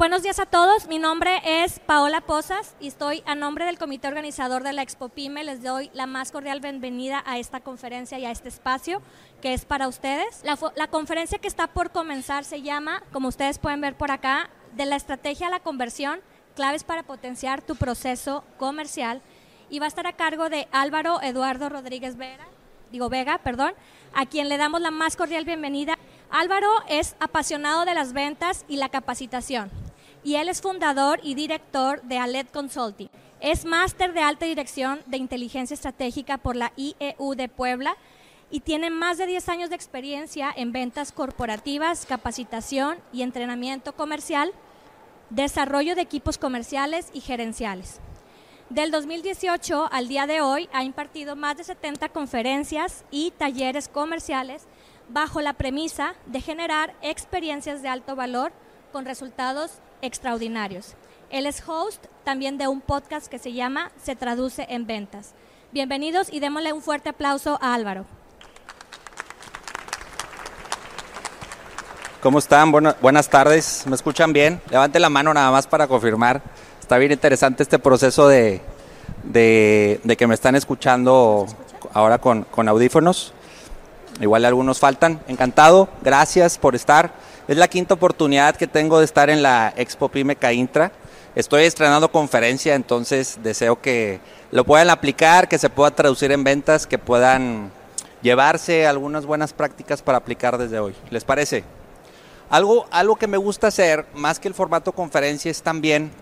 buenos días a todos. Mi nombre es Paola Posas y estoy a nombre del comité organizador de la Expo Pyme. Les doy la más cordial bienvenida a esta conferencia y a este espacio que es para ustedes. La, conferencia que está por comenzar se llama, como ustedes pueden ver por acá, de la estrategia a la conversión, claves para potenciar tu proceso comercial y va a estar a cargo de Álvaro Eduardo Rodríguez Vera, digo Vega, perdón, a quien le damos la más cordial bienvenida. Álvaro es apasionado de las ventas y la capacitación y él es fundador y director de Alet Consulting. Es máster de alta dirección de inteligencia estratégica por la IEU de Puebla y tiene más de 10 años de experiencia en ventas corporativas, capacitación y entrenamiento comercial, desarrollo de equipos comerciales y gerenciales. Del 2018 al día de hoy ha impartido más de 70 conferencias y talleres comerciales bajo la premisa de generar experiencias de alto valor con resultados extraordinarios. Él es host también de un podcast que se llama Se traduce en ventas. Bienvenidos y démosle un fuerte aplauso a Álvaro. ¿Cómo están? buenas tardes. ¿Me escuchan bien? Levante la mano nada más para confirmar. Está bien interesante este proceso de, que me están escuchando ahora con, con audífonos. Igual algunos faltan. Encantado, gracias por estar. Es la quinta oportunidad que tengo de estar en la Expo Pyme Caintra. Estoy estrenando conferencia, entonces deseo que lo puedan aplicar, que se pueda traducir en ventas, que puedan llevarse algunas buenas prácticas para aplicar desde hoy. ¿Les parece? Algo, algo que me gusta hacer, más que el formato conferencia, es también,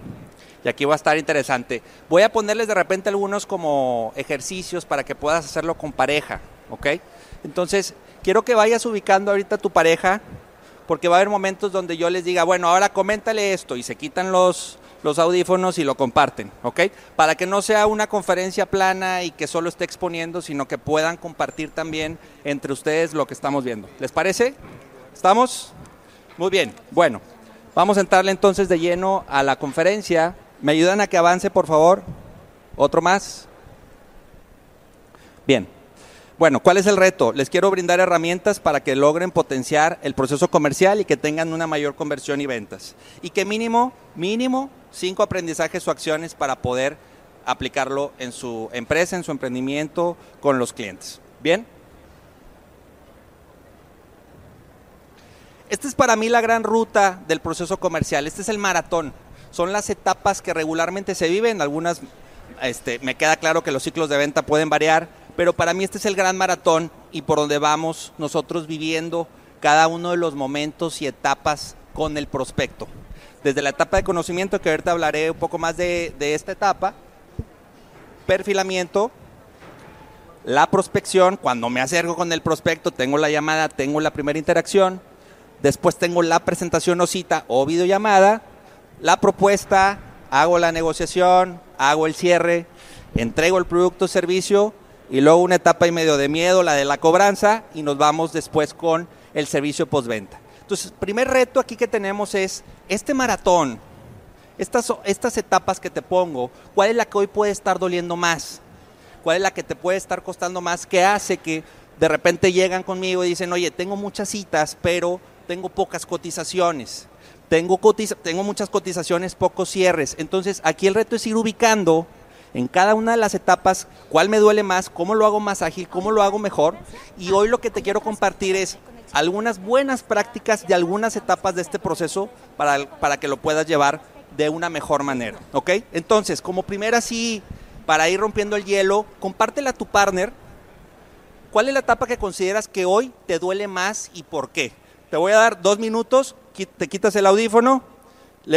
y aquí va a estar interesante, voy a ponerles de repente algunos como ejercicios para que puedas hacerlo con pareja, ¿ok? Entonces, quiero que vayas ubicando ahorita a tu pareja, porque va a haber momentos donde yo les diga, bueno, ahora coméntale esto, y se quitan los, los audífonos y lo comparten, ¿ok? Para que no sea una conferencia plana y que solo esté exponiendo, sino que puedan compartir también entre ustedes lo que estamos viendo. ¿Les parece? ¿Estamos? Muy bien, bueno, vamos a entrarle entonces de lleno a la conferencia. ¿Me ayudan a que avance, por favor? ¿Otro más? Bien. Bueno, ¿cuál es el reto? Les quiero brindar herramientas para que logren potenciar el proceso comercial y que tengan una mayor conversión y ventas. Y que mínimo, mínimo, cinco aprendizajes o acciones para poder aplicarlo en su empresa, en su emprendimiento, con los clientes. ¿Bien? Esta es para mí la gran ruta del proceso comercial. Este es el maratón. Son las etapas que regularmente se viven. Algunas, este, me queda claro que los ciclos de venta pueden variar, pero para mí este es el gran maratón y por donde vamos nosotros viviendo cada uno de los momentos y etapas con el prospecto. Desde la etapa de conocimiento, que ahorita hablaré un poco más de, esta etapa, perfilamiento, la prospección, cuando me acerco con el prospecto, tengo la llamada, tengo la primera interacción, después tengo la presentación o cita o videollamada, la propuesta, hago la negociación, hago el cierre, entrego el producto o servicio y luego una etapa y medio de miedo, la de la cobranza, y nos vamos después con el servicio postventa. Entonces, primer reto aquí que tenemos es este maratón, estas, estas etapas que te pongo, ¿cuál es la que hoy puede estar doliendo más? ¿Cuál es la que te puede estar costando más? ¿Qué hace que de repente llegan conmigo y dicen, oye, tengo muchas citas, pero tengo pocas cotizaciones? Tengo, tengo muchas cotizaciones, pocos cierres. Entonces, aquí el reto es ir ubicando en cada una de las etapas cuál me duele más, cómo lo hago más ágil, cómo lo hago mejor. Y hoy lo que te quiero compartir es algunas buenas prácticas de algunas etapas de este proceso para, para que lo puedas llevar de una mejor manera. ¿Ok? Entonces, como primera sí, para ir rompiendo el hielo, compártela a tu partner. ¿Cuál es la etapa que consideras que hoy te duele más y por qué? Te voy a dar dos minutos, te quitas el audífono,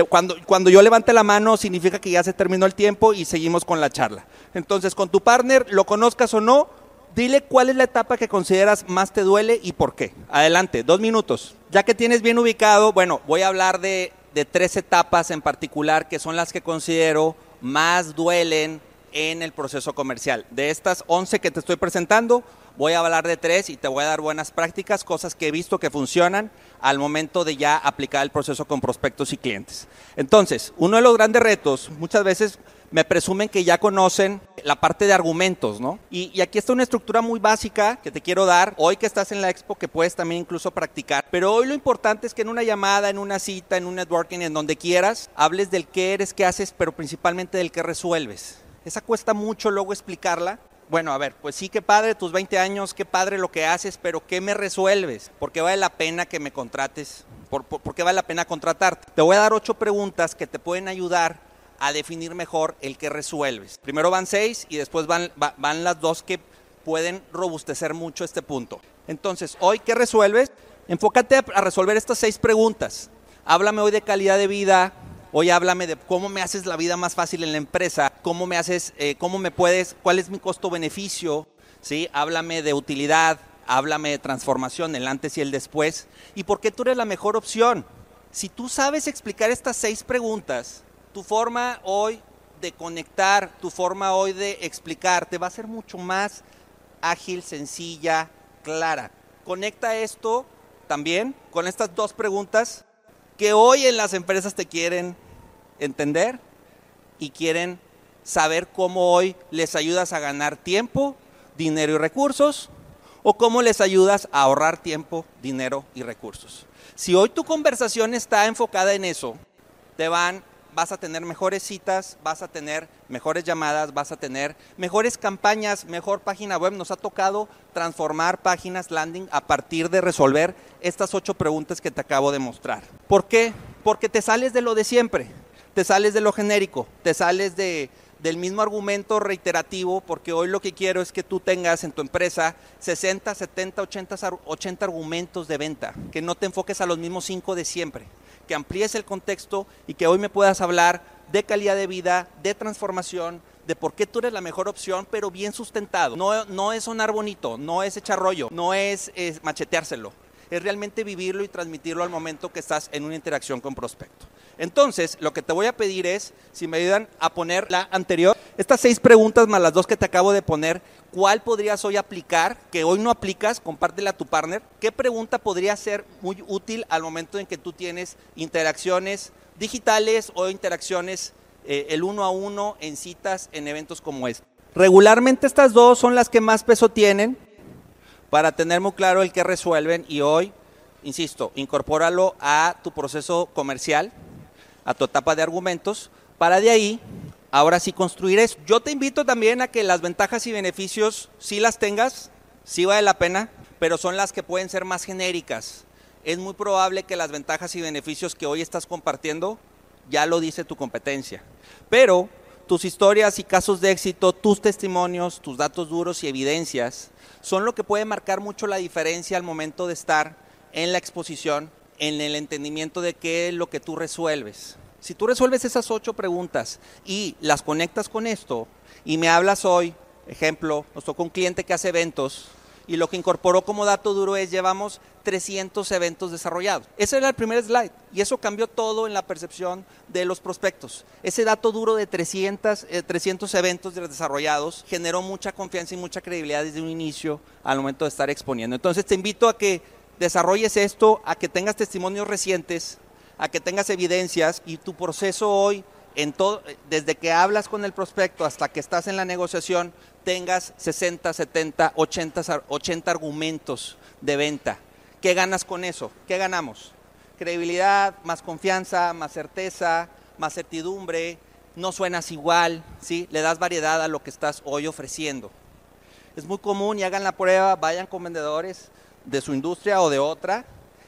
cuando, cuando yo levante la mano significa que ya se terminó el tiempo y seguimos con la charla. Entonces, con tu partner, lo conozcas o no, dile cuál es la etapa que consideras más te duele y por qué. Adelante, dos minutos. Ya que tienes bien ubicado, bueno, voy a hablar de, de tres etapas en particular que son las que considero más duelen en el proceso comercial. De estas 11 que te estoy presentando, voy a hablar de tres y te voy a dar buenas prácticas, cosas que he visto que funcionan al momento de ya aplicar el proceso con prospectos y clientes. Entonces, uno de los grandes retos, muchas veces me presumen que ya conocen la parte de argumentos, ¿no? Y, aquí está una estructura muy básica que te quiero dar, hoy que estás en la expo, que puedes también incluso practicar, pero hoy lo importante es que en una llamada, en una cita, en un networking, en donde quieras, hables del qué eres, qué haces, pero principalmente del qué resuelves. Esa cuesta mucho luego explicarla. Bueno, a ver, pues sí, qué padre tus 20 años, qué padre lo que haces, pero ¿qué me resuelves? ¿Por qué vale la pena que me contrates? ¿Por, por, qué vale la pena contratarte? Te voy a dar ocho preguntas que te pueden ayudar a definir mejor el que resuelves. Primero van seis y después van, va, van las dos que pueden robustecer mucho este punto. Entonces, hoy, ¿qué resuelves? Enfócate a resolver estas seis preguntas. Háblame hoy de calidad de vida, hoy háblame de cómo me haces la vida más fácil en la empresa, cómo me haces, eh, cómo me puedes, cuál es mi costo-beneficio, ¿sí? Háblame de utilidad, háblame de transformación, el antes y el después, y por qué tú eres la mejor opción. Si tú sabes explicar estas seis preguntas, tu forma hoy de conectar, tu forma hoy de explicarte va a ser mucho más ágil, sencilla, clara. Conecta esto también con estas dos preguntas que hoy en las empresas te quieren entender y quieren saber cómo hoy les ayudas a ganar tiempo, dinero y recursos o cómo les ayudas a ahorrar tiempo, dinero y recursos. Si hoy tu conversación está enfocada en eso, te van vas a tener mejores citas, vas a tener mejores llamadas, vas a tener mejores campañas, mejor página web. Nos ha tocado transformar páginas landing a partir de resolver estas ocho preguntas que te acabo de mostrar. ¿Por qué? Porque te sales de lo de siempre, te sales de lo genérico, te sales de, del mismo argumento reiterativo, porque hoy lo que quiero es que tú tengas en tu empresa 60, 70, 80, 80 argumentos de venta, que no te enfoques a los mismos cinco de siempre que amplíes el contexto y que hoy me puedas hablar de calidad de vida, de transformación, de por qué tú eres la mejor opción, pero bien sustentado. No, no es sonar bonito, no es echar rollo, no es, es macheteárselo. Es realmente vivirlo y transmitirlo al momento que estás en una interacción con prospecto. Entonces, lo que te voy a pedir es, si me ayudan a poner la anterior, estas seis preguntas más las dos que te acabo de poner, ¿cuál podrías hoy aplicar que hoy no aplicas? Compártela a tu partner. ¿Qué pregunta podría ser muy útil al momento en que tú tienes interacciones digitales o interacciones eh, el uno a uno en citas en eventos como este? Regularmente estas dos son las que más peso tienen para tener muy claro el que resuelven y hoy, insisto, incorpóralo a tu proceso comercial a tu etapa de argumentos, para de ahí, ahora sí construir eso. Yo te invito también a que las ventajas y beneficios sí las tengas, sí vale la pena, pero son las que pueden ser más genéricas. Es muy probable que las ventajas y beneficios que hoy estás compartiendo ya lo dice tu competencia. Pero tus historias y casos de éxito, tus testimonios, tus datos duros y evidencias son lo que puede marcar mucho la diferencia al momento de estar en la exposición en el entendimiento de qué es lo que tú resuelves. Si tú resuelves esas ocho preguntas y las conectas con esto y me hablas hoy, ejemplo, nos tocó un cliente que hace eventos y lo que incorporó como dato duro es llevamos 300 eventos desarrollados. Ese era el primer slide y eso cambió todo en la percepción de los prospectos. Ese dato duro de 300, 300 eh, eventos desarrollados generó mucha confianza y mucha credibilidad desde un inicio al momento de estar exponiendo. Entonces te invito a que desarrolles esto, a que tengas testimonios recientes, a que tengas evidencias y tu proceso hoy, en todo, desde que hablas con el prospecto hasta que estás en la negociación, tengas 60, 70, 80, 80 argumentos de venta. ¿Qué ganas con eso? ¿Qué ganamos? Credibilidad, más confianza, más certeza, más certidumbre, no suenas igual, ¿sí? le das variedad a lo que estás hoy ofreciendo. Es muy común y hagan la prueba, vayan con vendedores, de su industria o de otra,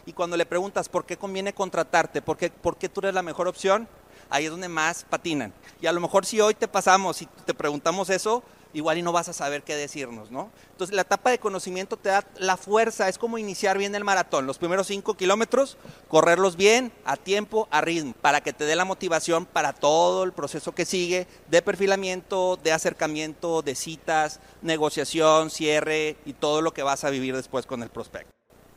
y cuando le preguntas por qué conviene contratarte, por qué, por qué tú eres la mejor opción, ahí es donde más patinan. Y a lo mejor si hoy te pasamos y te preguntamos eso, igual y no vas a saber qué decirnos, ¿no? Entonces la etapa de conocimiento te da la fuerza, es como iniciar bien el maratón, los primeros cinco kilómetros, correrlos bien, a tiempo, a ritmo, para que te dé la motivación para todo el proceso que sigue de perfilamiento, de acercamiento, de citas, negociación, cierre y todo lo que vas a vivir después con el prospecto.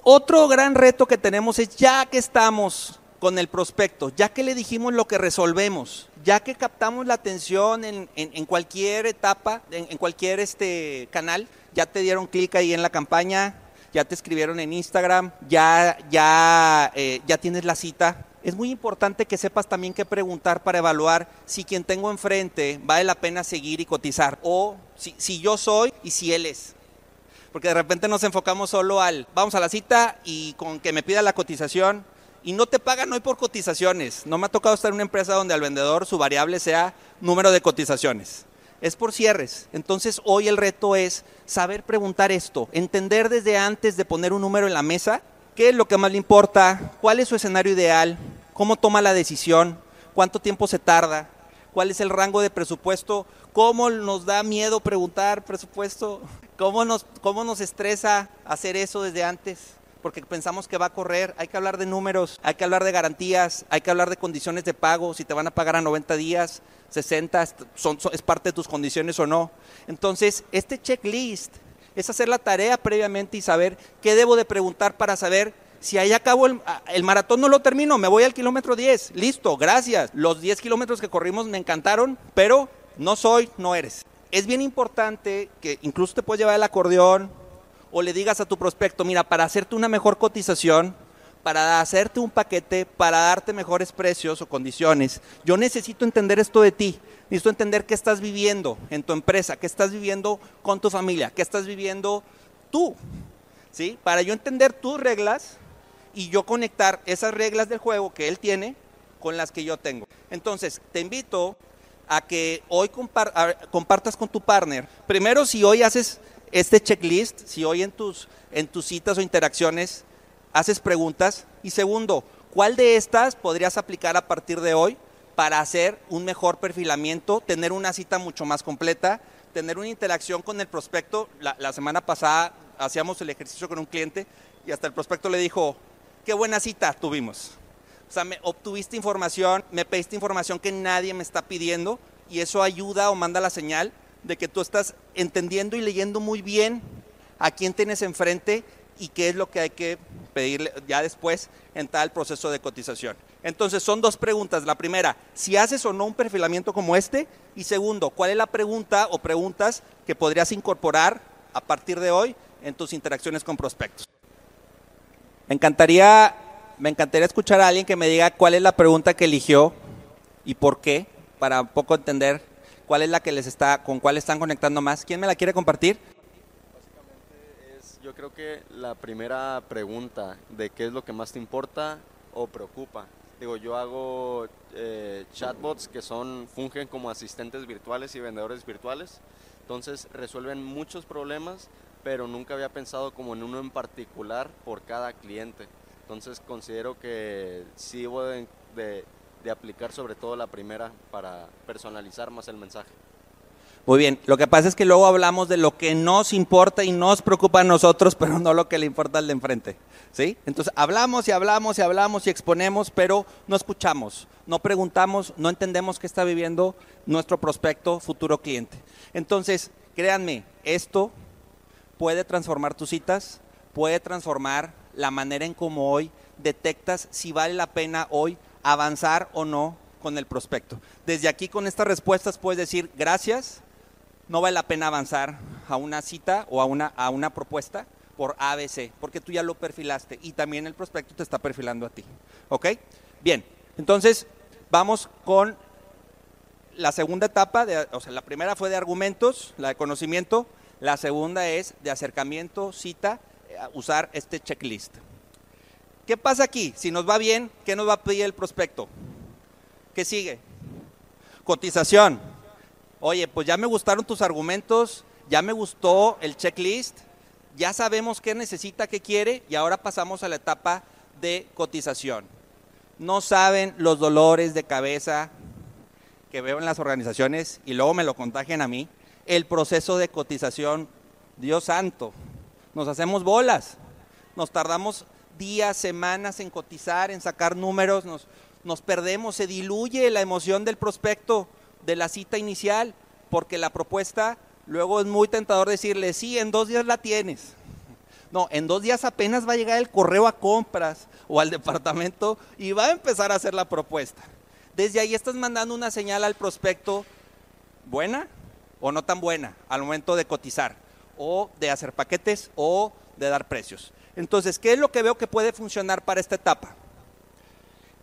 Otro gran reto que tenemos es ya que estamos con el prospecto, ya que le dijimos lo que resolvemos, ya que captamos la atención en, en, cualquier etapa, en, cualquier este canal, ya te dieron clic ahí en la campaña, ya te escribieron en Instagram, ya, ya, eh, ya tienes la cita es muy importante que sepas también qué preguntar para evaluar si quien tengo enfrente vale la pena seguir y cotizar, o si, si yo soy y si él es. Porque de repente nos enfocamos solo al, vamos a la cita y con que me pida la cotización, y no te pagan hoy por cotizaciones. No me ha tocado estar en una empresa donde al vendedor su variable sea número de cotizaciones. Es por cierres. Entonces hoy el reto es saber preguntar esto, entender desde antes de poner un número en la mesa qué es lo que más le importa, cuál es su escenario ideal, cómo toma la decisión, cuánto tiempo se tarda, cuál es el rango de presupuesto, cómo nos da miedo preguntar presupuesto, cómo nos, cómo nos estresa hacer eso desde antes porque pensamos que va a correr, hay que hablar de números, hay que hablar de garantías, hay que hablar de condiciones de pago, si te van a pagar a 90 días, 60, son, es parte de tus condiciones o no. Entonces, este checklist es hacer la tarea previamente y saber qué debo de preguntar para saber si ahí acabo el, el, maratón no lo termino, me voy al kilómetro 10, listo, gracias. Los 10 kilómetros que corrimos me encantaron, pero no soy, no eres. Es bien importante que incluso te puedes llevar el acordeón, o le digas a tu prospecto, mira, para hacerte una mejor cotización, para hacerte un paquete, para darte mejores precios o condiciones, yo necesito entender esto de ti. Necesito entender qué estás viviendo en tu empresa, qué estás viviendo con tu familia, qué estás viviendo tú. ¿Sí? Para yo entender tus reglas y yo conectar esas reglas del juego que él tiene con las que yo tengo. Entonces, te invito a que hoy compartas con tu partner. Primero, si hoy haces este checklist, si hoy en tus, en tus citas o interacciones haces preguntas. Y segundo, ¿cuál de estas podrías aplicar a partir de hoy para hacer un mejor perfilamiento, tener una cita mucho más completa, tener una interacción con el prospecto? La, la semana pasada hacíamos el ejercicio con un cliente y hasta el prospecto le dijo, qué buena cita tuvimos. O sea, me obtuviste información, me pediste información que nadie me está pidiendo y eso ayuda o manda la señal de que tú estás entendiendo y leyendo muy bien a quién tienes enfrente y qué es lo que hay que pedirle ya después en tal proceso de cotización. Entonces son dos preguntas. La primera, si haces o no un perfilamiento como este. Y segundo, ¿cuál es la pregunta o preguntas que podrías incorporar a partir de hoy en tus interacciones con prospectos? Me encantaría, me encantaría escuchar a alguien que me diga cuál es la pregunta que eligió y por qué, para un poco entender cuál es la que les está, con cuál están conectando más. ¿Quién me la quiere compartir? Básicamente yo creo que la primera pregunta de qué es lo que más te importa o preocupa. Digo, yo hago eh, chatbots que son, fungen como asistentes virtuales y vendedores virtuales. Entonces resuelven muchos problemas, pero nunca había pensado como en uno en particular por cada cliente. Entonces considero que sí debo de, de de aplicar sobre todo la primera para personalizar más el mensaje. Muy bien, lo que pasa es que luego hablamos de lo que nos importa y nos preocupa a nosotros, pero no lo que le importa al de enfrente. ¿sí? Entonces hablamos y hablamos y hablamos y exponemos, pero no escuchamos, no preguntamos, no entendemos qué está viviendo nuestro prospecto, futuro cliente. Entonces, créanme, esto puede transformar tus citas, puede transformar la manera en cómo hoy detectas si vale la pena hoy avanzar o no con el prospecto. Desde aquí con estas respuestas puedes decir gracias, no vale la pena avanzar a una cita o a una, a una propuesta por ABC, porque tú ya lo perfilaste y también el prospecto te está perfilando a ti. ¿Ok? Bien, entonces vamos con la segunda etapa, de, o sea, la primera fue de argumentos, la de conocimiento, la segunda es de acercamiento, cita, usar este checklist. ¿Qué pasa aquí? Si nos va bien, ¿qué nos va a pedir el prospecto? ¿Qué sigue? Cotización. Oye, pues ya me gustaron tus argumentos, ya me gustó el checklist, ya sabemos qué necesita, qué quiere y ahora pasamos a la etapa de cotización. No saben los dolores de cabeza que veo en las organizaciones y luego me lo contagian a mí. El proceso de cotización, Dios santo, nos hacemos bolas, nos tardamos días, semanas en cotizar, en sacar números, nos, nos perdemos, se diluye la emoción del prospecto de la cita inicial, porque la propuesta luego es muy tentador decirle, sí, en dos días la tienes. No, en dos días apenas va a llegar el correo a compras o al departamento y va a empezar a hacer la propuesta. Desde ahí estás mandando una señal al prospecto buena o no tan buena al momento de cotizar o de hacer paquetes o de dar precios. Entonces, ¿qué es lo que veo que puede funcionar para esta etapa?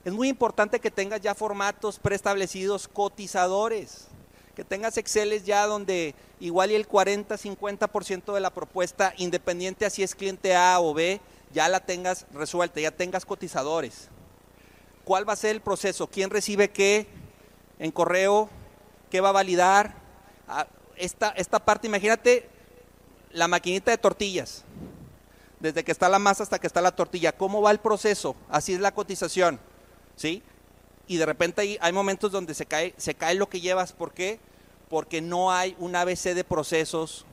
Es muy importante que tengas ya formatos preestablecidos cotizadores, que tengas Exceles ya donde igual y el 40, 50% de la propuesta, independiente así es cliente A o B, ya la tengas resuelta, ya tengas cotizadores. ¿Cuál va a ser el proceso? ¿Quién recibe qué en correo? ¿Qué va a validar? Ah, esta, esta parte, imagínate la maquinita de tortillas, desde que está la masa hasta que está la tortilla. ¿Cómo va el proceso? Así es la cotización, ¿sí? Y de repente hay, hay momentos donde se cae, se cae lo que llevas. ¿Por qué? Porque no hay un ABC de procesos.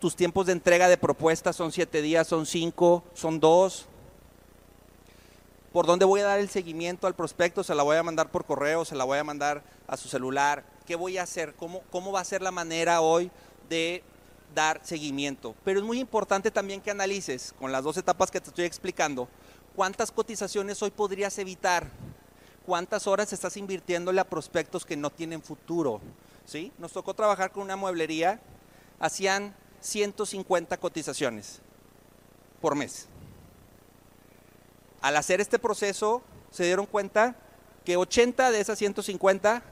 Tus tiempos de entrega de propuestas son siete días, son cinco, son dos por dónde voy a dar el seguimiento al prospecto, se la voy a mandar por correo, se la voy a mandar a su celular, qué voy a hacer, cómo, cómo va a ser la manera hoy de dar seguimiento. Pero es muy importante también que analices, con las dos etapas que te estoy explicando, cuántas cotizaciones hoy podrías evitar, cuántas horas estás invirtiéndole a prospectos que no tienen futuro. ¿sí? Nos tocó trabajar con una mueblería, hacían 150 cotizaciones por mes al hacer este proceso se dieron cuenta que 80 de esas 150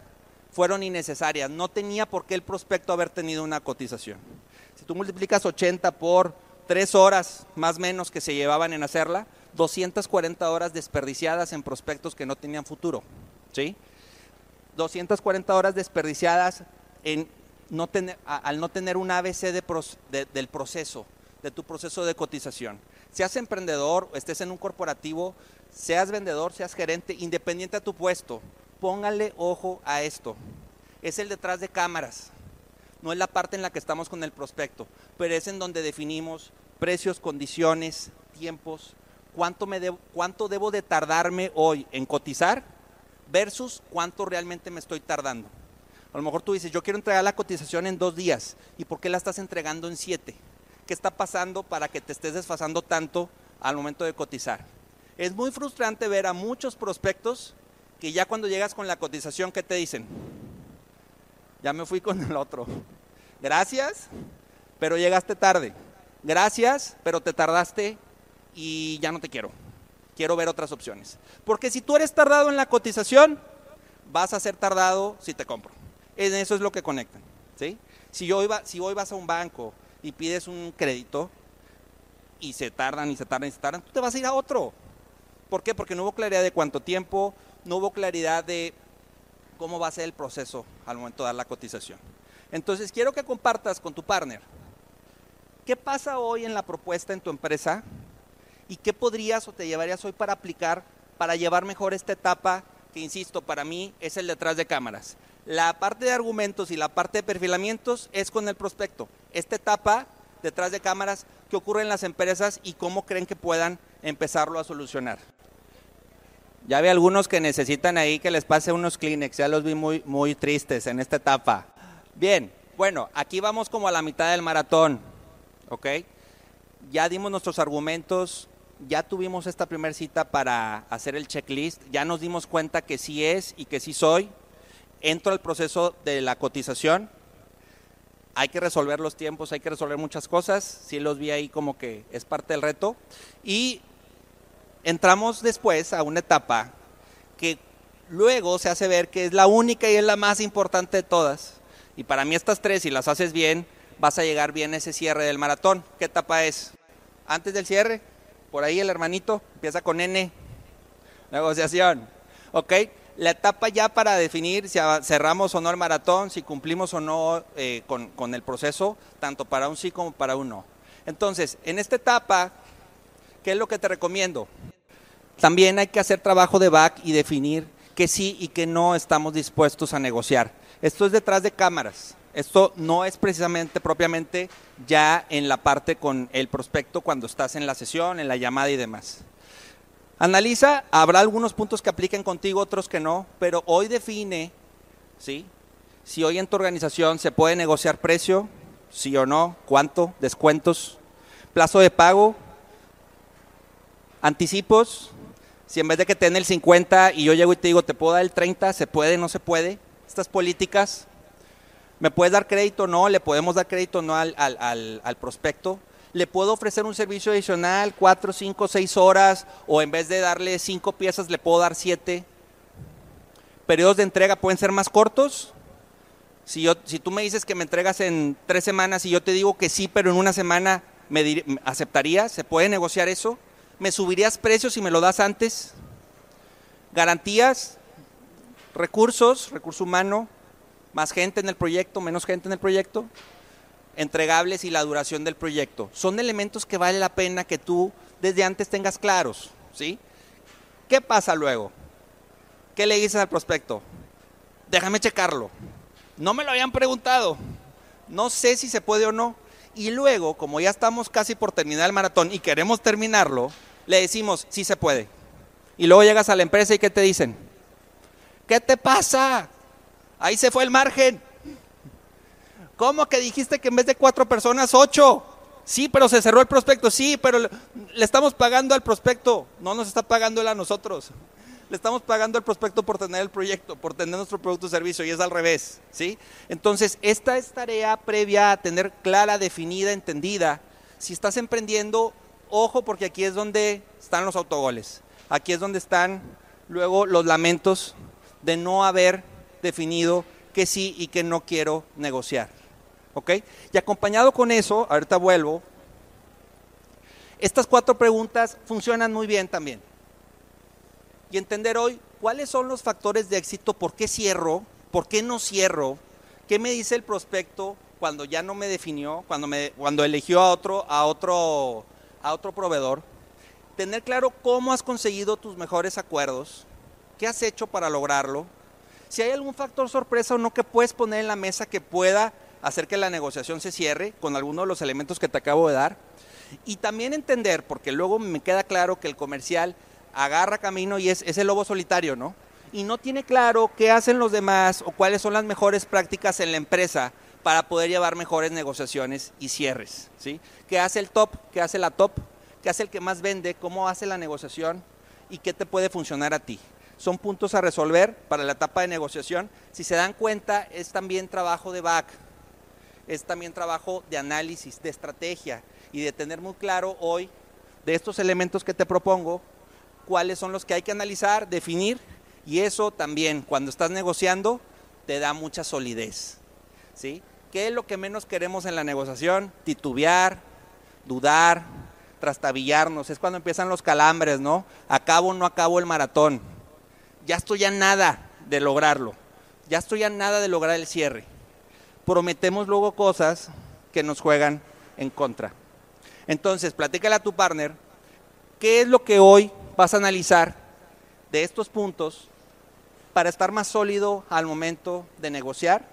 fueron innecesarias. No tenía por qué el prospecto haber tenido una cotización. Si tú multiplicas 80 por 3 horas más o menos que se llevaban en hacerla, 240 horas desperdiciadas en prospectos que no tenían futuro. ¿sí? 240 horas desperdiciadas en no tener, al no tener un ABC del proceso, de tu proceso de cotización seas emprendedor, estés en un corporativo, seas vendedor, seas gerente, independiente a tu puesto, póngale ojo a esto. Es el detrás de cámaras. No es la parte en la que estamos con el prospecto, pero es en donde definimos precios, condiciones, tiempos, cuánto, me debo, cuánto debo de tardarme hoy en cotizar versus cuánto realmente me estoy tardando. A lo mejor tú dices, yo quiero entregar la cotización en dos días, ¿y por qué la estás entregando en siete? qué está pasando para que te estés desfasando tanto al momento de cotizar. Es muy frustrante ver a muchos prospectos que ya cuando llegas con la cotización, ¿qué te dicen? Ya me fui con el otro. Gracias, pero llegaste tarde. Gracias, pero te tardaste y ya no te quiero. Quiero ver otras opciones. Porque si tú eres tardado en la cotización, vas a ser tardado si te compro. En eso es lo que conectan. ¿sí? Si, iba, si hoy vas a un banco y pides un crédito y se tardan y se tardan y se tardan, tú te vas a ir a otro. ¿Por qué? Porque no hubo claridad de cuánto tiempo, no hubo claridad de cómo va a ser el proceso al momento de dar la cotización. Entonces, quiero que compartas con tu partner qué pasa hoy en la propuesta en tu empresa y qué podrías o te llevarías hoy para aplicar para llevar mejor esta etapa que, insisto, para mí es el detrás de cámaras. La parte de argumentos y la parte de perfilamientos es con el prospecto. Esta etapa detrás de cámaras, ¿qué ocurre en las empresas y cómo creen que puedan empezarlo a solucionar? Ya vi algunos que necesitan ahí que les pase unos Kleenex, ya los vi muy, muy tristes en esta etapa. Bien, bueno, aquí vamos como a la mitad del maratón, ¿ok? Ya dimos nuestros argumentos, ya tuvimos esta primera cita para hacer el checklist, ya nos dimos cuenta que sí es y que sí soy, entro al proceso de la cotización, hay que resolver los tiempos, hay que resolver muchas cosas, sí los vi ahí como que es parte del reto, y entramos después a una etapa que luego se hace ver que es la única y es la más importante de todas, y para mí estas tres, si las haces bien, vas a llegar bien a ese cierre del maratón. ¿Qué etapa es? Antes del cierre, por ahí el hermanito empieza con N, negociación, ¿ok? la etapa ya para definir si cerramos o no el maratón, si cumplimos o no eh, con, el proceso, tanto para un sí como para un no. Entonces, en esta etapa, ¿qué es lo que te recomiendo? También hay que hacer trabajo de back y definir que sí y que no estamos dispuestos a negociar. Esto es detrás de cámaras. Esto no es precisamente propiamente ya en la parte con el prospecto cuando estás en la sesión, en la llamada y demás. Analiza, habrá algunos puntos que apliquen contigo, otros que no, pero hoy define, ¿sí? Si hoy en tu organización se puede negociar precio, sí o no, cuánto, descuentos, plazo de pago, anticipos, si en vez de que te den el 50 y yo llego y te digo, te puedo dar el 30, se puede, no se puede, estas políticas, ¿me puedes dar crédito? No, le podemos dar crédito no al, al, al prospecto, le puedo ofrecer un servicio adicional, cuatro, cinco, seis horas, o en vez de darle cinco piezas, le puedo dar siete. Periodos de entrega pueden ser más cortos. Si, yo, si tú me dices que me entregas en tres semanas y yo te digo que sí, pero en una semana me aceptaría, ¿se puede negociar eso? ¿Me subirías precios si me lo das antes? Garantías, recursos, recurso humano, más gente en el proyecto, menos gente en el proyecto entregables y la duración del proyecto. Son elementos que vale la pena que tú desde antes tengas claros, ¿sí? ¿Qué pasa luego? ¿Qué le dices al prospecto? Déjame checarlo. No me lo habían preguntado. No sé si se puede o no. Y luego, como ya estamos casi por terminar el maratón y queremos terminarlo, le decimos, sí se puede. Y luego llegas a la empresa y ¿qué te dicen? ¿Qué te pasa? Ahí se fue el margen. ¿Cómo que dijiste que en vez de cuatro personas, ocho? Sí, pero se cerró el prospecto. Sí, pero le, estamos pagando al prospecto. No nos está pagando él a nosotros. Le estamos pagando al prospecto por tener el proyecto, por tener nuestro producto o servicio, y es al revés. ¿sí? Entonces, esta es tarea previa a tener clara, definida, entendida. Si estás emprendiendo, ojo, porque aquí es donde están los autogoles. Aquí es donde están luego los lamentos de no haber definido que sí y que no quiero negociar. ¿Ok? Y acompañado con eso, ahorita vuelvo, estas cuatro preguntas funcionan muy bien también. Y entender hoy cuáles son los factores de éxito, por qué cierro, por qué no cierro, qué me dice el prospecto cuando ya no me definió, cuando, cuando eligió a otro, a, otro, a otro proveedor. Tener claro cómo has conseguido tus mejores acuerdos, qué has hecho para lograrlo, si hay algún factor sorpresa o no que puedes poner en la mesa que pueda hacer que la negociación se cierre con alguno de los elementos que te acabo de dar. Y también entender, porque luego me queda claro que el comercial agarra camino y es, el lobo solitario, ¿no? Y no tiene claro qué hacen los demás o cuáles son las mejores prácticas en la empresa para poder llevar mejores negociaciones y cierres, ¿sí? ¿Qué hace el top? ¿Qué hace la top? ¿Qué hace el que más vende? ¿Cómo hace la negociación? ¿Y qué te puede funcionar a ti? Son puntos a resolver para la etapa de negociación. Si se dan cuenta, es también trabajo de back, es también trabajo de análisis, de estrategia y de tener muy claro hoy de estos elementos que te propongo, cuáles son los que hay que analizar, definir y eso también cuando estás negociando te da mucha solidez. ¿sí? ¿Qué es lo que menos queremos en la negociación? Titubear, dudar, trastabillarnos. Es cuando empiezan los calambres, ¿no? Acabo o no acabo el maratón. Ya estoy a nada de lograrlo. Ya estoy a nada de lograr el cierre prometemos luego cosas que nos juegan en contra. Entonces, platícale a tu partner qué es lo que hoy vas a analizar de estos puntos para estar más sólido al momento de negociar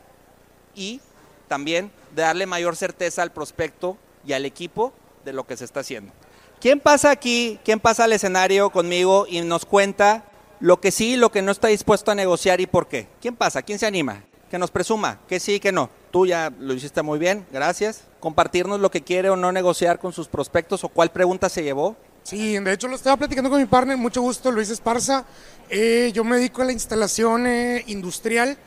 y también de darle mayor certeza al prospecto y al equipo de lo que se está haciendo. ¿Quién pasa aquí, quién pasa al escenario conmigo y nos cuenta lo que sí lo que no está dispuesto a negociar y por qué? ¿Quién pasa? ¿Quién se anima? Que nos presuma, que sí que no. Tú ya lo hiciste muy bien, gracias. Compartirnos lo que quiere o no negociar con sus prospectos o cuál pregunta se llevó. Sí, de hecho lo estaba platicando con mi partner, mucho gusto, Luis Esparza. Eh, yo me dedico a la instalación eh, industrial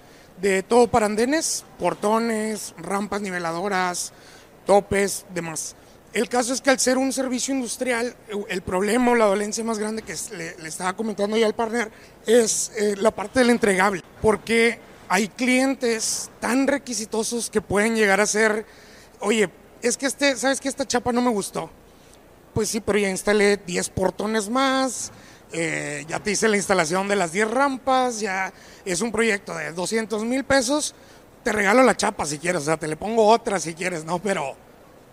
de todo para andenes, portones, rampas niveladoras, topes, demás. El caso es que al ser un servicio industrial, el problema o la dolencia más grande que le, estaba comentando ya al partner es eh, la parte del entregable. Porque hay clientes tan requisitosos que pueden llegar a ser, oye, es que este, ¿sabes que esta chapa no me gustó? Pues sí, pero ya instalé 10 portones más, eh, ya te hice la instalación de las 10 rampas, ya es un proyecto de 200 mil pesos, te regalo la chapa si quieres, o sea, te le pongo otra si quieres, ¿no? Pero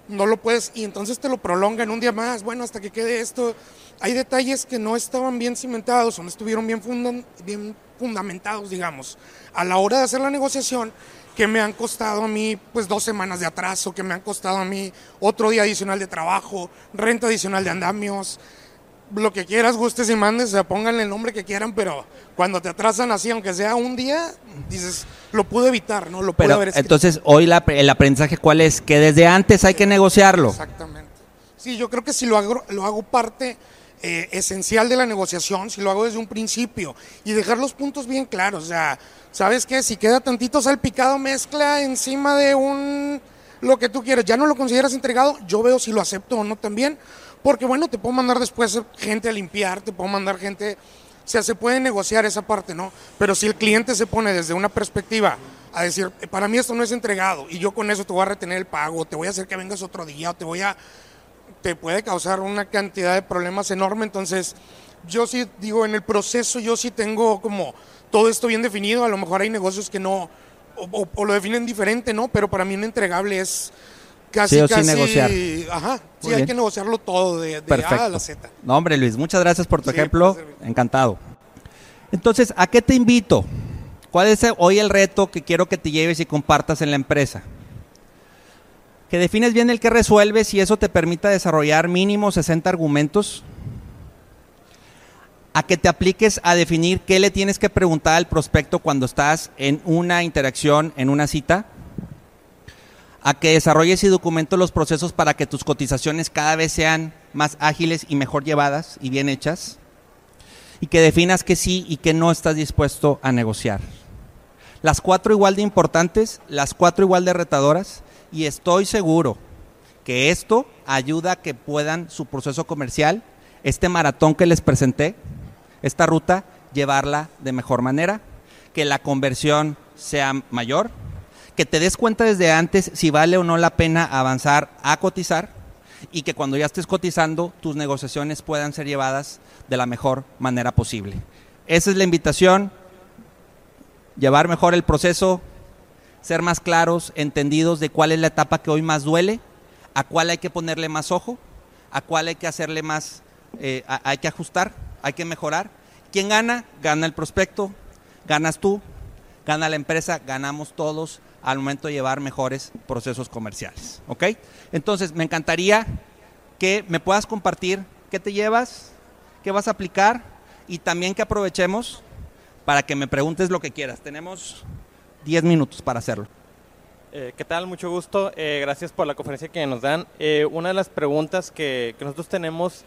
no lo puedes, y entonces te lo prolonga en un día más, bueno, hasta que quede esto. Hay detalles que no estaban bien cimentados o no estuvieron bien, fundan, bien fundamentados, digamos, a la hora de hacer la negociación que me han costado a mí pues dos semanas de atraso, que me han costado a mí otro día adicional de trabajo, renta adicional de andamios, lo que quieras, gustes y mandes, o pónganle el nombre que quieran, pero cuando te atrasan así, aunque sea un día, dices, lo pude evitar, ¿no? Lo pude haber Entonces, hoy la, el aprendizaje, ¿cuál es? Que desde antes hay que negociarlo. Exactamente. Sí, yo creo que si lo hago, lo hago parte eh, esencial de la negociación si lo hago desde un principio y dejar los puntos bien claros. O sea, ¿sabes qué? Si queda tantito salpicado mezcla encima de un lo que tú quieres. Ya no lo consideras entregado, yo veo si lo acepto o no también, porque bueno, te puedo mandar después gente a limpiar, te puedo mandar gente, o sea, se puede negociar esa parte, ¿no? Pero si el cliente se pone desde una perspectiva a decir, para mí esto no es entregado y yo con eso te voy a retener el pago, te voy a hacer que vengas otro día o te voy a, te puede causar una cantidad de problemas enorme, entonces yo sí digo, en el proceso yo sí tengo como todo esto bien definido, a lo mejor hay negocios que no, o, lo definen diferente, ¿no? Pero para mí un entregable es casi, casi... negociar. Ajá, sí, hay que negociarlo todo de, A a la Z. No, hombre, Luis, muchas gracias por tu ejemplo, encantado. Entonces, ¿a qué te invito? ¿Cuál es hoy el reto que quiero que te lleves y compartas en la empresa? Que defines bien el que resuelves y eso te permita desarrollar mínimo 60 argumentos a que te apliques a definir qué le tienes que preguntar al prospecto cuando estás en una interacción, en una cita, a que desarrolles y documentes los procesos para que tus cotizaciones cada vez sean más ágiles y mejor llevadas y bien hechas, y que definas que sí y que no estás dispuesto a negociar. Las cuatro igual de importantes, las cuatro igual de retadoras, y estoy seguro que esto ayuda a que puedan su proceso comercial, este maratón que les presenté, esta ruta, llevarla de mejor manera, que la conversión sea mayor, que te des cuenta desde antes si vale o no la pena avanzar a cotizar y que cuando ya estés cotizando tus negociaciones puedan ser llevadas de la mejor manera posible. Esa es la invitación, llevar mejor el proceso, ser más claros, entendidos de cuál es la etapa que hoy más duele, a cuál hay que ponerle más ojo, a cuál hay que hacerle más, eh, hay que ajustar hay que mejorar. ¿Quién gana? Gana el prospecto, ganas tú, gana la empresa, ganamos todos al momento de llevar mejores procesos comerciales. ¿Ok? Entonces, me encantaría que me puedas compartir qué te llevas, qué vas a aplicar y también que aprovechemos para que me preguntes lo que quieras. Tenemos 10 minutos para hacerlo. Eh, ¿Qué tal? Mucho gusto. Eh, gracias por la conferencia que nos dan. Eh, una de las preguntas que, que nosotros tenemos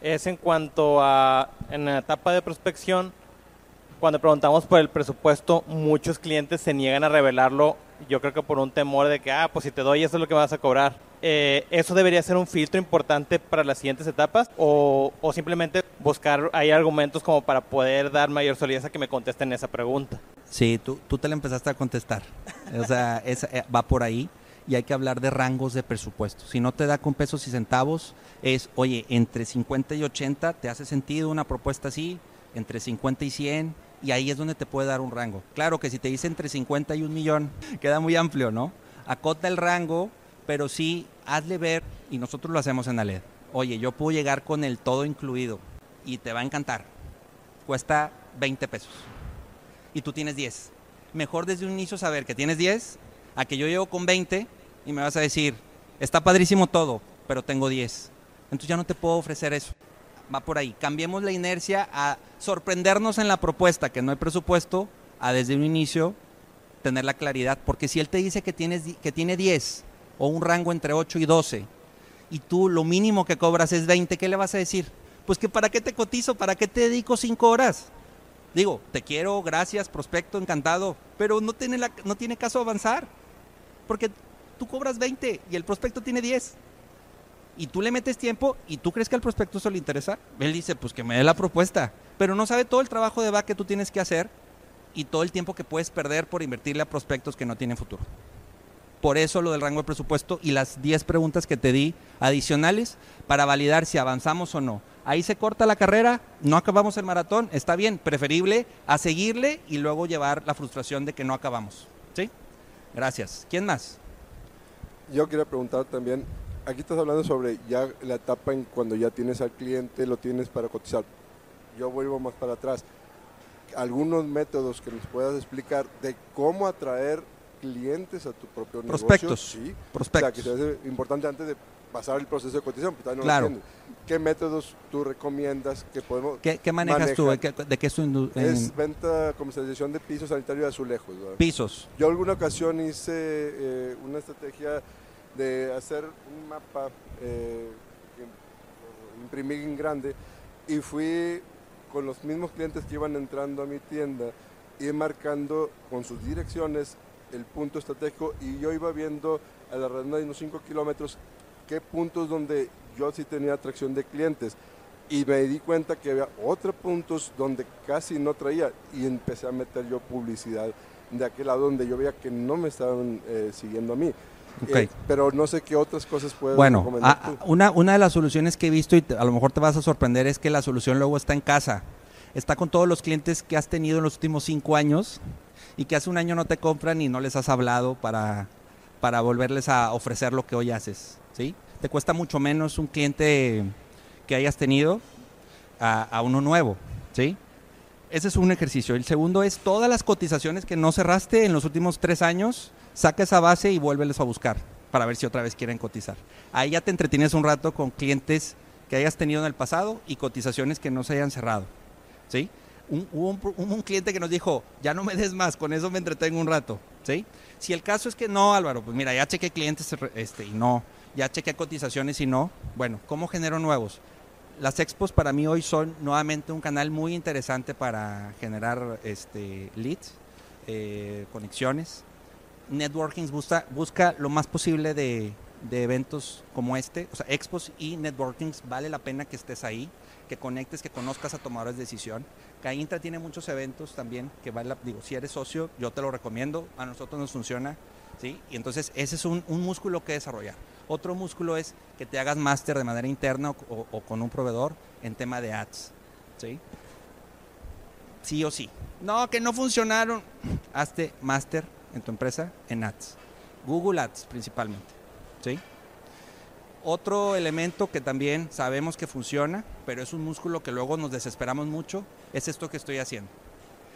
es en cuanto a en la etapa de prospección, cuando preguntamos por el presupuesto, muchos clientes se niegan a revelarlo, yo creo que por un temor de que, ah, pues si te doy eso es lo que vas a cobrar. Eh, ¿Eso debería ser un filtro importante para las siguientes etapas? O, o simplemente buscar hay argumentos como para poder dar mayor solidez a que me contesten esa pregunta? Sí, tú, tú te la empezaste a contestar. O sea, eh, va por ahí y hay que hablar de rangos de presupuesto. Si no te da con pesos y centavos, es, oye, entre 50 y 80, ¿te hace sentido una propuesta así? Entre 50 y 100, y ahí es donde te puede dar un rango. Claro que si te dice entre 50 y un millón, queda muy amplio, ¿no? Acota el rango, pero sí hazle ver, y nosotros lo hacemos en Aled. Oye, yo puedo llegar con el todo incluido y te va a encantar. Cuesta 20 pesos y tú tienes 10. Mejor desde un inicio saber que tienes 10 a que yo llego con 20 y me vas a decir, está padrísimo todo, pero tengo 10. Entonces ya no te puedo ofrecer eso. Va por ahí. Cambiemos la inercia a sorprendernos en la propuesta, que no hay presupuesto, a desde un inicio tener la claridad. Porque si él te dice que, tienes, que tiene 10 o un rango entre 8 y 12 y tú lo mínimo que cobras es 20, ¿qué le vas a decir? Pues que para qué te cotizo, para qué te dedico 5 horas. Digo, te quiero, gracias, prospecto, encantado, pero no tiene, la, no tiene caso avanzar porque tú cobras 20 y el prospecto tiene 10. Y tú le metes tiempo y tú crees que al prospecto eso le interesa. Él dice, pues que me dé la propuesta. Pero no sabe todo el trabajo de back que tú tienes que hacer y todo el tiempo que puedes perder por invertirle a prospectos que no tienen futuro. Por eso lo del rango de presupuesto y las 10 preguntas que te di adicionales para validar si avanzamos o no. Ahí se corta la carrera, no acabamos el maratón, está bien, preferible a seguirle y luego llevar la frustración de que no acabamos. ¿Sí? Gracias. ¿Quién más? Yo quería preguntar también, aquí estás hablando sobre ya la etapa en cuando ya tienes al cliente, lo tienes para cotizar. Yo vuelvo más para atrás. Algunos métodos que nos puedas explicar de cómo atraer clientes a tu propio Prospectos. negocio. Sí. Prospectos. O sea, que es importante antes de pasar el proceso de cotización. Pues, claro. ¿Qué métodos tú recomiendas que podemos ¿Qué, qué manejas tú? ¿De qué, es tu Es venta, comercialización de pisos sanitarios de azulejos. Pisos. Yo alguna ocasión hice eh, una estrategia de hacer un mapa, eh, en grande, y fui con los mismos clientes que iban entrando a mi tienda, y marcando con sus direcciones el punto estratégico y yo iba viendo a la redonda de unos 5 kilómetros qué puntos donde yo sí tenía atracción de clientes y me di cuenta que había otros puntos donde casi no traía y empecé a meter yo publicidad de aquel lado donde yo veía que no me estaban eh, siguiendo a mí. Ok. Eh, pero no sé qué otras cosas puedes Bueno, recomendar a- tú. una, una de las soluciones que he visto y te- a lo mejor te vas a sorprender es que la solución luego está en casa. Está con todos los clientes que has tenido en los últimos cinco años y que hace un año no te compran y no les has hablado para, para volverles a ofrecer lo que hoy haces. ¿sí? Te cuesta mucho menos un cliente que hayas tenido a, a uno nuevo. ¿sí? Ese es un ejercicio. El segundo es todas las cotizaciones que no cerraste en los últimos tres años, saca esa base y vuélveles a buscar para ver si otra vez quieren cotizar. Ahí ya te entretienes un rato con clientes que hayas tenido en el pasado y cotizaciones que no se hayan cerrado. ¿sí? Un, un cliente que nos dijo, ya no me des más, con eso me entretengo un rato. ¿sí? Si el caso es que no, Álvaro, pues mira, ya chequé clientes este, y no, ya chequé cotizaciones y no, bueno, ¿cómo genero nuevos? Las expos para mí hoy son nuevamente un canal muy interesante para generar este, leads, eh, conexiones. Networking busca, lo más posible de, eventos como este, o sea, expos y networkings, vale la pena que estés ahí, que conectes, que conozcas a tomadores de decisión. Caintra tiene muchos eventos también, que vale la- digo, si eres socio, yo te lo recomiendo, a nosotros nos funciona, ¿sí? Y entonces ese es un, músculo que desarrollar. Otro músculo es que te hagas máster de manera interna o con un proveedor en tema de ads, ¿sí? Sí o sí. No, que no funcionaron. Hazte máster en tu empresa en ads. Google Ads principalmente, ¿sí? Otro elemento que también sabemos que funciona, pero es un músculo que luego nos desesperamos mucho, es esto que estoy haciendo.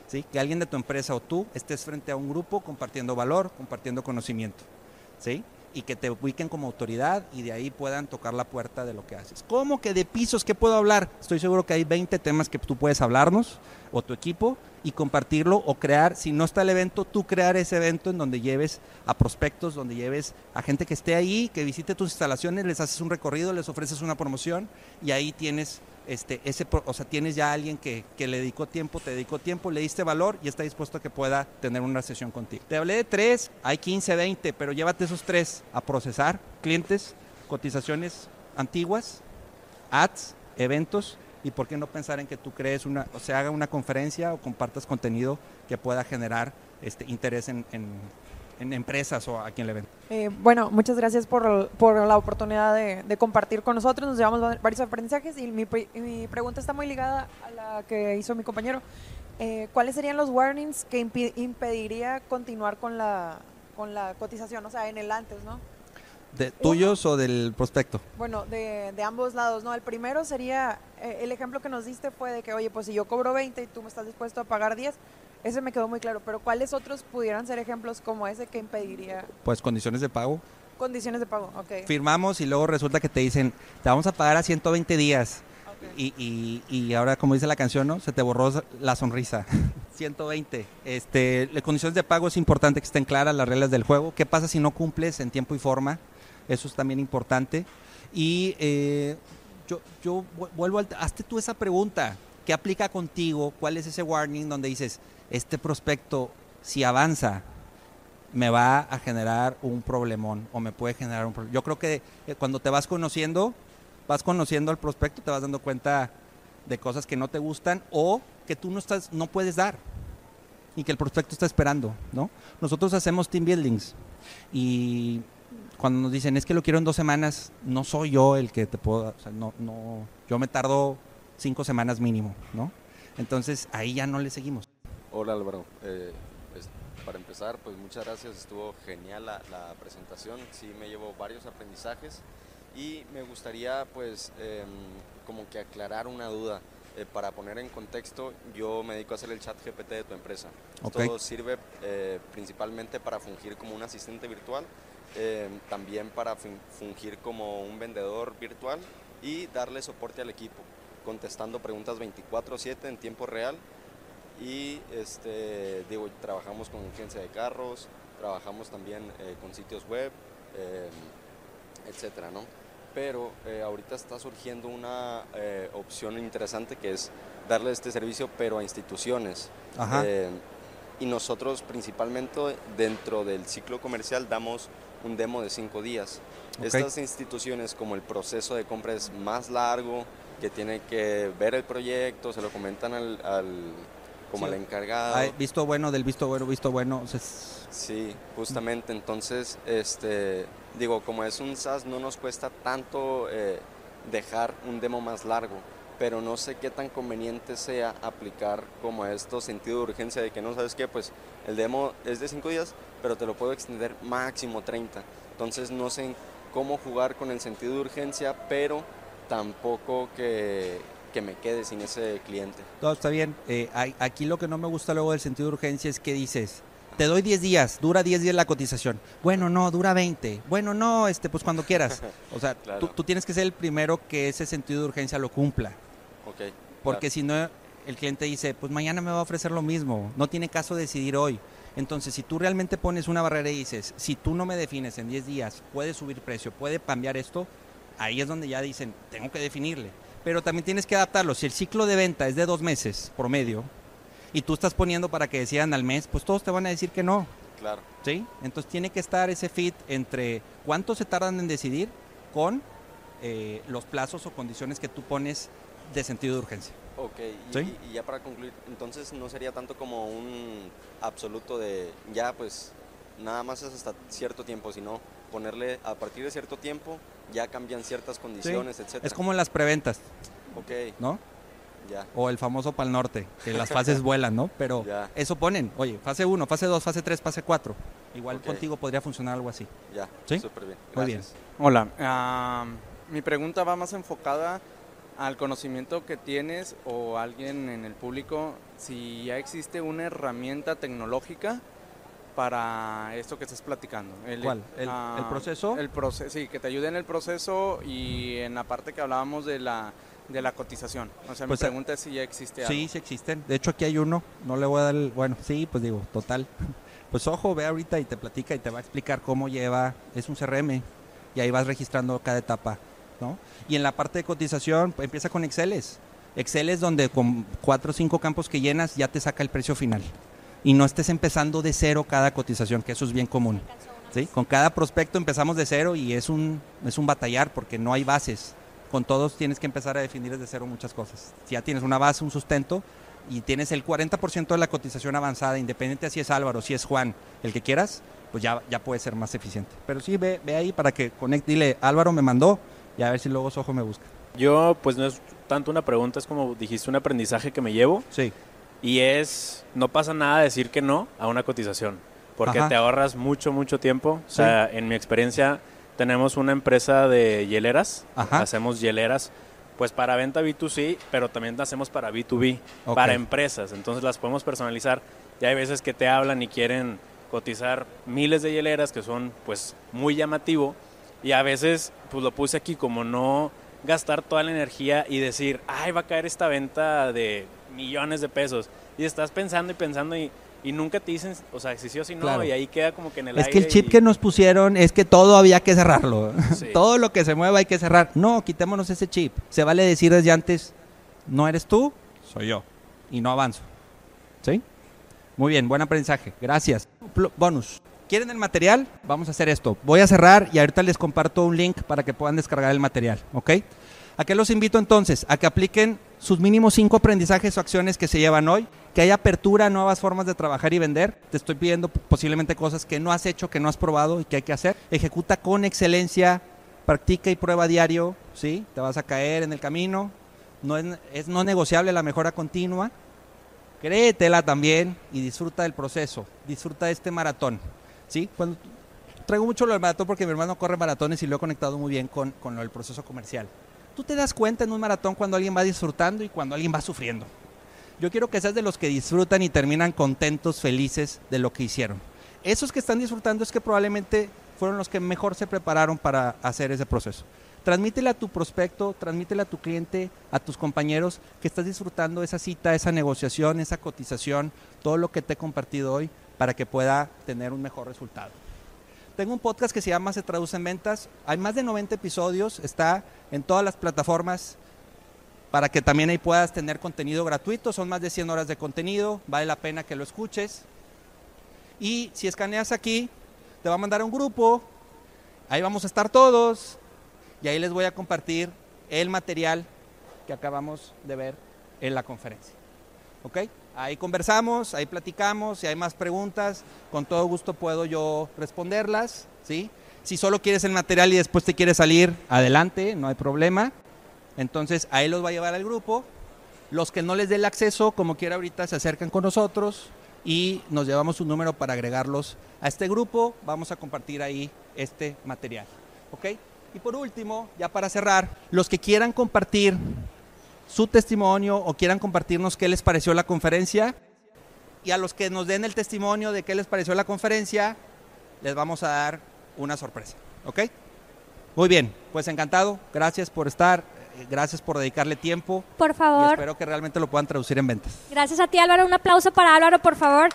¿sí? Que alguien de tu empresa o tú estés frente a un grupo compartiendo valor, compartiendo conocimiento. ¿sí? Y que te ubiquen como autoridad y de ahí puedan tocar la puerta de lo que haces. ¿Cómo que de pisos? ¿Qué puedo hablar? Estoy seguro que hay 20 temas que tú puedes hablarnos o tu equipo y compartirlo o crear, si no está el evento, tú crear ese evento en donde lleves a prospectos, donde lleves a gente que esté ahí, que visite tus instalaciones, les haces un recorrido, les ofreces una promoción y ahí tienes este ese o sea, tienes ya a alguien que, que le dedicó tiempo, te dedicó tiempo, le diste valor y está dispuesto a que pueda tener una sesión contigo. Te hablé de tres, hay 15, 20, pero llévate esos tres a procesar, clientes, cotizaciones antiguas, ads, eventos y por qué no pensar en que tú crees una, o se haga una conferencia o compartas contenido que pueda generar este interés en- en empresas o a quien le ven. Eh, bueno, muchas gracias por, por la oportunidad de, de compartir con nosotros. Nos llevamos va- varios aprendizajes y mi, mi pregunta está muy ligada a la que hizo mi compañero. Eh, ¿Cuáles serían los warnings que impi- impediría continuar con la, con la cotización? O sea, en el antes, ¿no? ¿De tuyos o del prospecto? Bueno, de, de ambos lados, ¿no? El primero sería, eh, el ejemplo que nos diste fue de que, oye, pues si yo cobro 20 y tú me estás dispuesto a pagar 10, ese me quedó muy claro, pero ¿cuáles otros pudieran ser ejemplos como ese que impediría Pues condiciones de pago. condiciones de pago? Ok. Firmamos y luego resulta que te dicen, te vamos a pagar a 120 días. ok. Y, y, y ahora, como dice la canción, ¿no? Se te borró la sonrisa. 120. Este, las condiciones de pago es importante que estén claras las reglas del juego. ¿Qué pasa si no cumples en tiempo y forma? Eso es también importante. Y eh, yo, yo vu- vuelvo al... Hazte tú esa pregunta. ¿Qué aplica contigo? ¿Cuál es ese warning donde dices, este prospecto, si avanza, me va a generar un problemón o me puede generar un problema? Yo creo que eh, cuando te vas conociendo, vas conociendo al prospecto, te vas dando cuenta de cosas que no te gustan o que tú no estás, no puedes dar y que el prospecto está esperando, ¿no? Nosotros hacemos team buildings y cuando nos dicen es que lo quiero en dos semanas, no soy yo el que te puedo, o sea, no, no, yo me tardo cinco semanas mínimo, ¿no? Entonces ahí ya no le seguimos. Hola Álvaro, Eh, pues, para empezar, pues muchas gracias, estuvo genial la, la presentación, sí me llevo varios aprendizajes y me gustaría pues em, como que aclarar una duda. Eh, para poner en contexto, yo me dedico a hacer el chat GPT de tu empresa. Ok. Esto sirve eh, principalmente para fungir como un asistente virtual, eh, también para fun- fungir como un vendedor virtual y darle soporte al equipo, contestando preguntas 24/7 en tiempo real y este, digo, trabajamos con agencia de carros, trabajamos también eh, con sitios web, eh, etcétera, ¿no? Pero eh, ahorita está surgiendo una eh, opción interesante que es darle este servicio, pero a instituciones. Ajá. Eh, y nosotros principalmente dentro del ciclo comercial damos un demo de cinco días. Ok. Estas instituciones como el proceso de compra es más largo, que tiene que ver el proyecto, se lo comentan al, al- como Sí. al encargado. Ay, visto bueno del visto bueno, visto bueno. o sea, es- Sí, justamente. Entonces, este, digo, como es un SaaS, no nos cuesta tanto eh, dejar un demo más largo, pero no sé qué tan conveniente sea aplicar como esto sentido de urgencia de que no sabes qué, pues el demo es de 5 días, pero te lo puedo extender máximo 30. Entonces, no sé cómo jugar con el sentido de urgencia, pero tampoco que, que me quede sin ese cliente. Todo está bien. Eh, aquí lo que no me gusta luego del sentido de urgencia es que dices, te doy 10 días, dura 10 días la cotización. Bueno, no, dura 20. Bueno, no, este, pues cuando quieras. O sea, Claro. tú, tú tienes que ser el primero que ese sentido de urgencia lo cumpla. Ok. Porque si no, el cliente dice, pues mañana me va a ofrecer lo mismo. No tiene caso decidir hoy. Entonces, si tú realmente pones una barrera y dices, si tú no me defines en 10 días, puede subir precio, puede cambiar esto, ahí es donde ya dicen, tengo que definirle. Pero también tienes que adaptarlo. Si el ciclo de venta es de dos meses promedio y tú estás poniendo para que decidan al mes, pues todos te van a decir que no. Claro. ¿sí? Entonces tiene que estar ese fit entre cuánto se tardan en decidir con eh, los plazos o condiciones que tú pones de sentido de urgencia. Ok, y, ¿Sí? y- y ya para concluir, entonces no sería tanto como un absoluto de ya pues nada más es hasta cierto tiempo, sino ponerle a partir de cierto tiempo ya cambian ciertas condiciones, etcétera. Es como en las preventas, Ok, ¿no? ya. O el famoso Pal Norte, que las fases vuelan, ¿no? Pero Ya. eso ponen, oye, fase 1, fase 2, fase 3, fase 4. Igual contigo podría funcionar algo así. Ya, ¿Sí? súper bien. Muy bien. Hola, mi pregunta va más enfocada al conocimiento que tienes o alguien en el público, si ya existe una herramienta tecnológica para esto que estás platicando. El, ¿Cuál? ¿El- el proceso? El proceso, sí, que te ayude en el proceso y en la parte que hablábamos de la, de la cotización. O sea, Pues, mi pregunta es si ya existe algo. Sí, sí existen. De hecho, aquí hay uno. No le voy a dar el. Bueno, sí, pues digo, total. Pues ojo, ve ahorita y te platica y te va a explicar cómo lleva. Es un CRM. Y ahí vas registrando cada etapa, ¿no? Y en la parte de cotización, pues, empieza con Exceles. Excel es donde con cuatro o cinco campos que llenas ya te saca el precio final. Y no estés empezando de cero cada cotización, que eso es bien común. ¿sí? Con cada prospecto empezamos de cero y es un, es un batallar porque no hay bases. Con todos tienes que empezar a definir desde cero muchas cosas. Si ya tienes una base, un sustento y tienes el 40% de la cotización avanzada, independiente si es Álvaro, si es Juan, el que quieras, pues ya, ya puede ser más eficiente. Pero sí, ve, ve ahí para que conecte, dile, Álvaro me mandó y a ver si luego Sojo me busca. Yo, pues no es tanto una pregunta, es como dijiste, un aprendizaje que me llevo. Sí. Y es, no pasa nada decir que no a una cotización, porque Ajá. te ahorras mucho, mucho tiempo. O sea, en mi experiencia, tenemos una empresa de hieleras, Ajá. hacemos hieleras, pues para venta B2C, pero también hacemos para B2B, Ok. para empresas. Entonces las podemos personalizar. Y hay veces que te hablan y quieren cotizar miles de hieleras que son, pues, muy llamativo. Y a veces, pues lo puse aquí como no gastar toda la energía y decir, ay, va a caer esta venta de millones de pesos. Y estás pensando y pensando y, y nunca te dicen, o sea, si sí o si no, Claro. y ahí queda como que en el Es aire. que el chip y- que nos pusieron es que todo había que cerrarlo. Sí. todo lo que se mueva hay que cerrar. No, quitémonos ese chip. Se vale decir desde antes, no eres tú, soy yo. Y no avanzo. ¿Sí? Muy bien, buen aprendizaje. Gracias. Bonus. ¿Quieren el material? Vamos a hacer esto. Voy a cerrar y ahorita les comparto un link para que puedan descargar el material. ¿Ok? ¿A qué los invito entonces? A que apliquen sus mínimos cinco aprendizajes o acciones que se llevan hoy, que hay apertura a nuevas formas de trabajar y vender. Te estoy pidiendo posiblemente cosas que no has hecho, que no has probado y que hay que hacer. Ejecuta con excelencia, practica y prueba diario, ¿sí? Te vas a caer en el camino. No es, no negociable la mejora continua. Créetela también y disfruta del proceso, disfruta de este maratón, ¿sí? Traigo mucho lo del maratón porque mi hermano corre maratones y lo he conectado muy bien con, con del proceso comercial. Tú te das cuenta en un maratón cuando alguien va disfrutando y cuando alguien va sufriendo. Yo quiero que seas de los que disfrutan y terminan contentos, felices de lo que hicieron. Esos que están disfrutando es que probablemente fueron los que mejor se prepararon para hacer ese proceso. Transmítele a tu prospecto, transmítele a tu cliente, a tus compañeros que estás disfrutando esa cita, esa negociación, esa cotización, todo lo que te he compartido hoy para que pueda tener un mejor resultado. Tengo un podcast que se llama Se Traduce en Ventas. Hay más de 90 episodios, está en todas las plataformas para que también ahí puedas tener contenido gratuito. Son más de 100 horas de contenido, vale la pena que lo escuches. Y si escaneas aquí, te va a mandar a un grupo, ahí vamos a estar todos y ahí les voy a compartir el material que acabamos de ver en la conferencia. ¿Ok? Ahí conversamos, ahí platicamos, si hay más preguntas, con todo gusto puedo yo responderlas, ¿sí? Si solo quieres el material y después te quieres salir, adelante, no hay problema. Entonces ahí los va a llevar al grupo. Los que no les dé el acceso, como quiera ahorita, se acercan con nosotros y nos llevamos un número para agregarlos a este grupo. Vamos a compartir ahí este material. ¿Ok? Y por último, ya para cerrar, los que quieran compartir su testimonio o quieran compartirnos qué les pareció la conferencia y a los que nos den el testimonio de qué les pareció la conferencia, les vamos a dar una sorpresa. ¿Ok? Muy bien, pues encantado. Gracias por estar. eh, Gracias por dedicarle tiempo. Por Y favor. espero que realmente lo puedan traducir en ventas. Gracias a ti, Álvaro. Un aplauso para Álvaro, por favor.